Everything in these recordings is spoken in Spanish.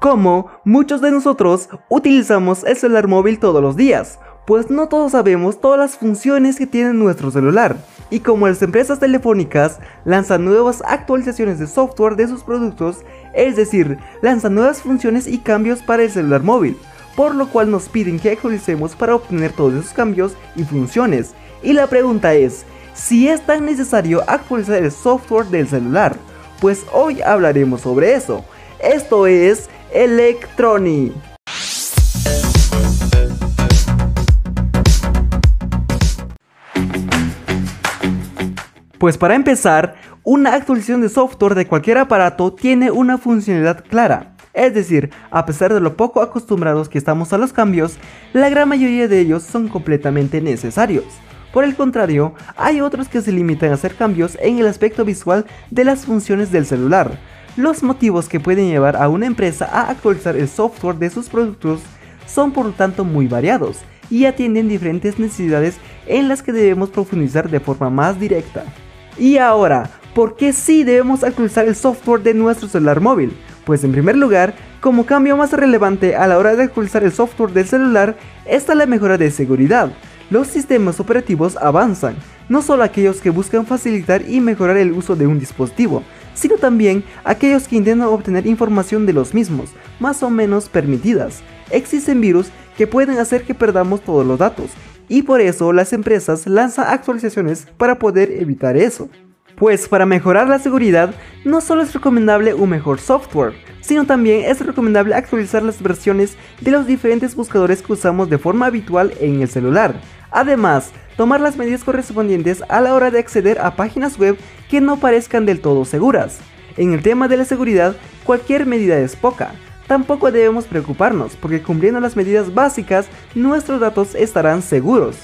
Como muchos de nosotros utilizamos el celular móvil todos los días, pues no todos sabemos todas las funciones que tiene nuestro celular. Y como las empresas telefónicas lanzan nuevas actualizaciones de software de sus productos, es decir, lanzan nuevas funciones y cambios para el celular móvil, por lo cual nos piden que actualicemos para obtener todos esos cambios y funciones. Y la pregunta es, si es tan necesario actualizar el software del celular, pues hoy hablaremos sobre eso. Esto es Electronic. Pues para empezar, una actualización de software de cualquier aparato tiene una funcionalidad clara. Es decir, a pesar de lo poco acostumbrados que estamos a los cambios, la gran mayoría de ellos son completamente necesarios. Por el contrario, hay otros que se limitan a hacer cambios en el aspecto visual de las funciones del celular, los motivos que pueden llevar a una empresa a actualizar el software de sus productos son por lo tanto muy variados y atienden diferentes necesidades en las que debemos profundizar de forma más directa. Y ahora, ¿por qué sí debemos actualizar el software de nuestro celular móvil? Pues en primer lugar, como cambio más relevante a la hora de actualizar el software del celular está la mejora de seguridad. Los sistemas operativos avanzan, no solo aquellos que buscan facilitar y mejorar el uso de un dispositivo, sino también aquellos que intentan obtener información de los mismos, más o menos permitidas. Existen virus que pueden hacer que perdamos todos los datos, y por eso las empresas lanzan actualizaciones para poder evitar eso. Pues para mejorar la seguridad, no solo es recomendable un mejor software, sino también es recomendable actualizar las versiones de los diferentes buscadores que usamos de forma habitual en el celular. Además, tomar las medidas correspondientes a la hora de acceder a páginas web que no parezcan del todo seguras. En el tema de la seguridad, cualquier medida es poca. Tampoco debemos preocuparnos, porque cumpliendo las medidas básicas, nuestros datos estarán seguros.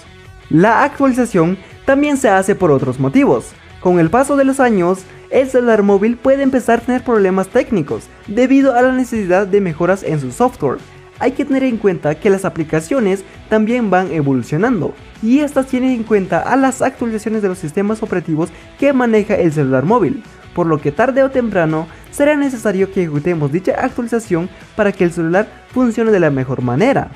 La actualización también se hace por otros motivos. Con el paso de los años, el celular móvil puede empezar a tener problemas técnicos debido a la necesidad de mejoras en su software. Hay que tener en cuenta que las aplicaciones también van evolucionando y estas tienen en cuenta a las actualizaciones de los sistemas operativos que maneja el celular móvil, por lo que tarde o temprano será necesario que ejecutemos dicha actualización para que el celular funcione de la mejor manera.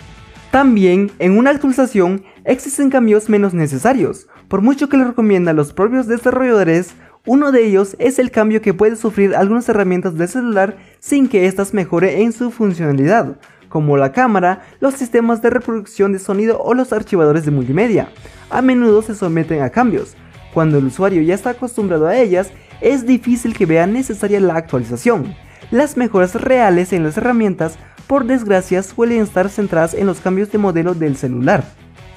También en una actualización existen cambios menos necesarios, por mucho que lo recomiendan los propios desarrolladores, uno de ellos es el cambio que puede sufrir algunas herramientas del celular sin que éstas mejore en su funcionalidad, como la cámara, los sistemas de reproducción de sonido o los archivadores de multimedia. A menudo se someten a cambios. Cuando el usuario ya está acostumbrado a ellas, es difícil que vea necesaria la actualización. Las mejoras reales en las herramientas, por desgracia, suelen estar centradas en los cambios de modelo del celular.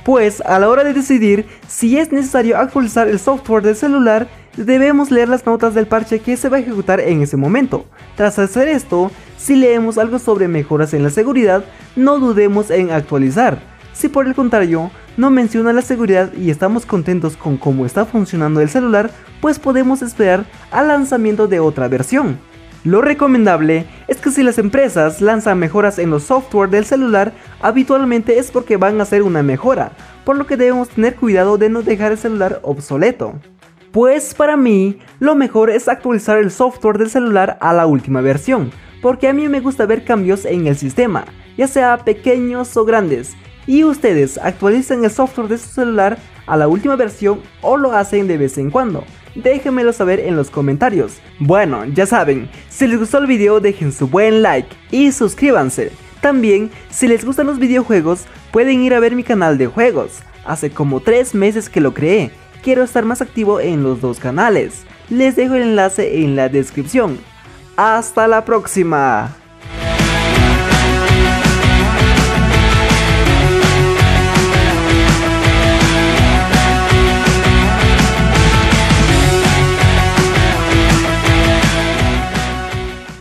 Pues a la hora de decidir si es necesario actualizar el software del celular, debemos leer las notas del parche que se va a ejecutar en ese momento. Tras hacer esto, si leemos algo sobre mejoras en la seguridad, no dudemos en actualizar. Si por el contrario no menciona la seguridad y estamos contentos con cómo está funcionando el celular, pues podemos esperar al lanzamiento de otra versión. Lo recomendable es que si las empresas lanzan mejoras en los software del celular, habitualmente es porque van a hacer una mejora, por lo que debemos tener cuidado de no dejar el celular obsoleto. Pues para mí, lo mejor es actualizar el software del celular a la última versión, porque a mí me gusta ver cambios en el sistema, ya sea pequeños o grandes. Y ustedes actualizan el software de su celular a la última versión o lo hacen de vez en cuando. Déjenmelo saber en los comentarios. Bueno, ya saben, si les gustó el video dejen su buen like y suscríbanse. También, si les gustan los videojuegos, pueden ir a ver mi canal de juegos. Hace como 3 meses que lo creé. Quiero estar más activo en los dos canales. Les dejo el enlace en la descripción. Hasta la próxima.